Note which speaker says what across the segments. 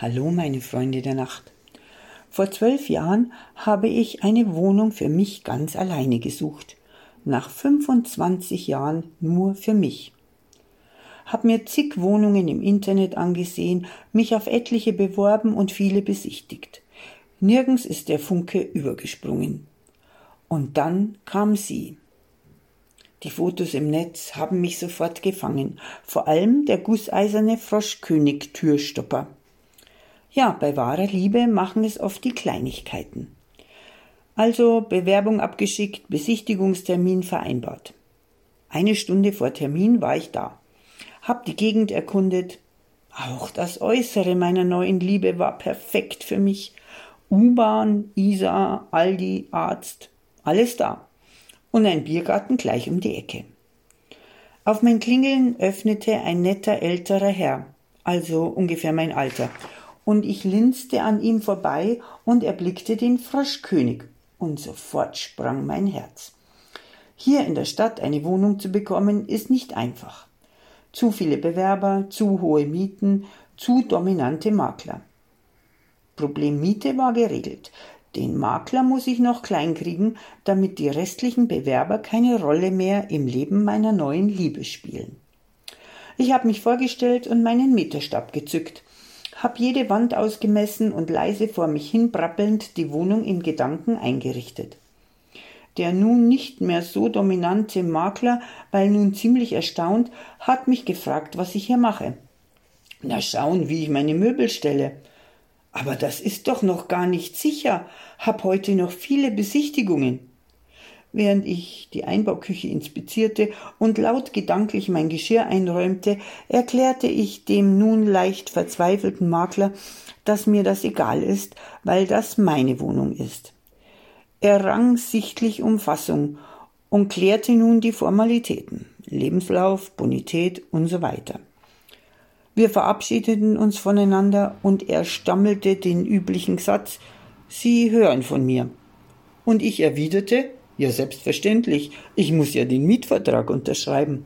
Speaker 1: Hallo, meine Freunde der Nacht. Vor zwölf Jahren habe ich eine Wohnung für mich ganz alleine gesucht. Nach 25 Jahren nur für mich. Hab mir zig Wohnungen im Internet angesehen, mich auf etliche beworben und viele besichtigt. Nirgends ist der Funke übergesprungen. Und dann kam sie. Die Fotos im Netz haben mich sofort gefangen, vor allem der gusseiserne Froschkönig-Türstopper. Ja, bei wahrer Liebe machen es oft die Kleinigkeiten. Also Bewerbung abgeschickt, Besichtigungstermin vereinbart. Eine Stunde vor Termin war ich da. Hab die Gegend erkundet. Auch das Äußere meiner neuen Liebe war perfekt für mich. U-Bahn, Isar, Aldi, Arzt, alles da. Und ein Biergarten gleich um die Ecke. Auf mein Klingeln öffnete ein netter älterer Herr, also ungefähr mein Alter, und ich linste an ihm vorbei und erblickte den Froschkönig, und sofort sprang mein Herz. Hier in der Stadt eine Wohnung zu bekommen, ist nicht einfach. Zu viele Bewerber, zu hohe Mieten, zu dominante Makler. Problem Miete war geregelt. Den Makler muss ich noch kleinkriegen, damit die restlichen Bewerber keine Rolle mehr im Leben meiner neuen Liebe spielen. Ich habe mich vorgestellt und meinen Meterstab gezückt hab jede Wand ausgemessen und leise vor mich hin brabbelnd die Wohnung in Gedanken eingerichtet. Der nun nicht mehr so dominante Makler, weil nun ziemlich erstaunt, hat mich gefragt, was ich hier mache. Na schauen, wie ich meine Möbel stelle. Aber das ist doch noch gar nicht sicher. Hab heute noch viele Besichtigungen während ich die Einbauküche inspizierte und laut gedanklich mein Geschirr einräumte, erklärte ich dem nun leicht verzweifelten Makler, dass mir das egal ist, weil das meine Wohnung ist. Er rang sichtlich um Fassung und klärte nun die Formalitäten Lebenslauf, Bonität und so weiter. Wir verabschiedeten uns voneinander und er stammelte den üblichen Satz Sie hören von mir. Und ich erwiderte ja, selbstverständlich. Ich muss ja den Mietvertrag unterschreiben.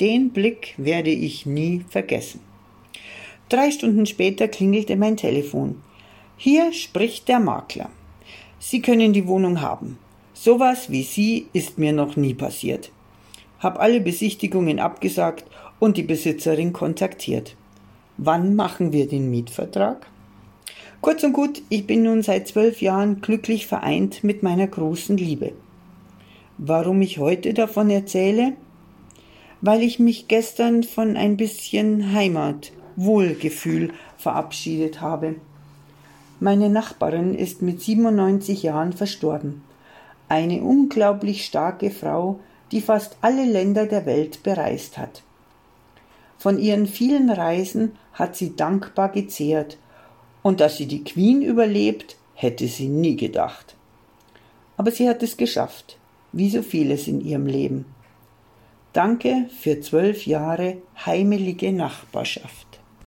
Speaker 1: Den Blick werde ich nie vergessen. Drei Stunden später klingelte mein Telefon. Hier spricht der Makler. Sie können die Wohnung haben. Sowas wie Sie ist mir noch nie passiert. Hab alle Besichtigungen abgesagt und die Besitzerin kontaktiert. Wann machen wir den Mietvertrag? Kurz und gut, ich bin nun seit zwölf Jahren glücklich vereint mit meiner großen Liebe. Warum ich heute davon erzähle? Weil ich mich gestern von ein bisschen Heimat, Wohlgefühl verabschiedet habe. Meine Nachbarin ist mit 97 Jahren verstorben. Eine unglaublich starke Frau, die fast alle Länder der Welt bereist hat. Von ihren vielen Reisen hat sie dankbar gezehrt und dass sie die Queen überlebt, hätte sie nie gedacht. Aber sie hat es geschafft, wie so vieles in ihrem Leben. Danke für zwölf Jahre heimelige Nachbarschaft.